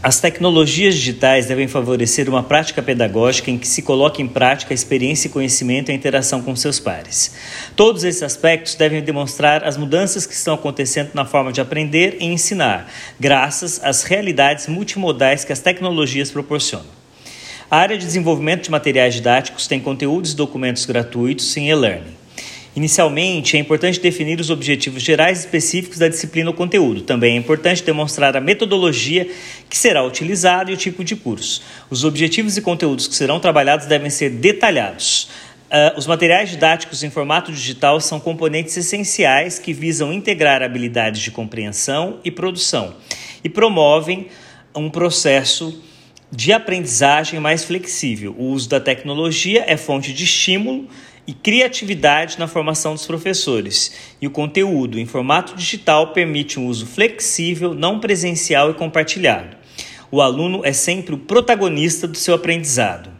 As tecnologias digitais devem favorecer uma prática pedagógica em que se coloque em prática a experiência, conhecimento e a interação com seus pares. Todos esses aspectos devem demonstrar as mudanças que estão acontecendo na forma de aprender e ensinar, graças às realidades multimodais que as tecnologias proporcionam. A área de desenvolvimento de materiais didáticos tem conteúdos e documentos gratuitos em e-learning. Inicialmente, é importante definir os objetivos gerais específicos da disciplina ou conteúdo. Também é importante demonstrar a metodologia que será utilizada e o tipo de curso. Os objetivos e conteúdos que serão trabalhados devem ser detalhados. Uh, os materiais didáticos em formato digital são componentes essenciais que visam integrar habilidades de compreensão e produção e promovem um processo de aprendizagem mais flexível. O uso da tecnologia é fonte de estímulo e criatividade na formação dos professores, e o conteúdo em formato digital permite um uso flexível, não presencial e compartilhado. O aluno é sempre o protagonista do seu aprendizado.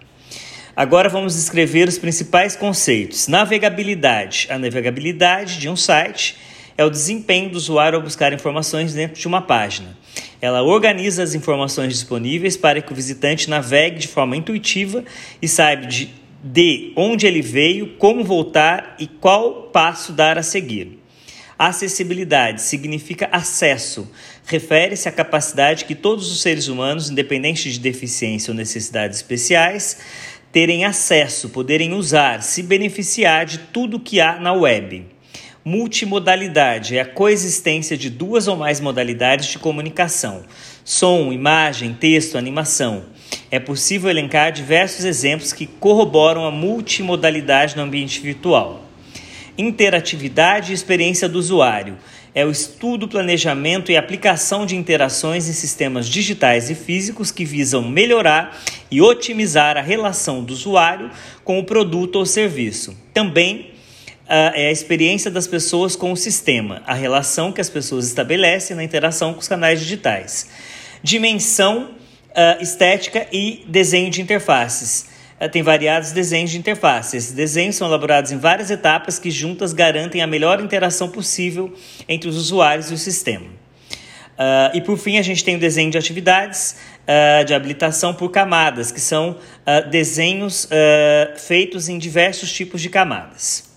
Agora vamos escrever os principais conceitos. Navegabilidade. A navegabilidade de um site é o desempenho do usuário ao buscar informações dentro de uma página. Ela organiza as informações disponíveis para que o visitante navegue de forma intuitiva e saiba de de onde ele veio, como voltar e qual passo dar a seguir. Acessibilidade significa acesso, refere-se à capacidade que todos os seres humanos, independente de deficiência ou necessidades especiais, terem acesso, poderem usar, se beneficiar de tudo que há na web. Multimodalidade é a coexistência de duas ou mais modalidades de comunicação: som, imagem, texto, animação é possível elencar diversos exemplos que corroboram a multimodalidade no ambiente virtual. Interatividade e experiência do usuário é o estudo, planejamento e aplicação de interações em sistemas digitais e físicos que visam melhorar e otimizar a relação do usuário com o produto ou serviço. Também uh, é a experiência das pessoas com o sistema, a relação que as pessoas estabelecem na interação com os canais digitais. Dimensão uh, estética e desenho de interfaces. Uh, tem variados desenhos de interfaces. Desenhos são elaborados em várias etapas que juntas garantem a melhor interação possível entre os usuários e o sistema. Uh, e por fim, a gente tem o desenho de atividades uh, de habilitação por camadas, que são uh, desenhos feitos em diversos tipos de camadas.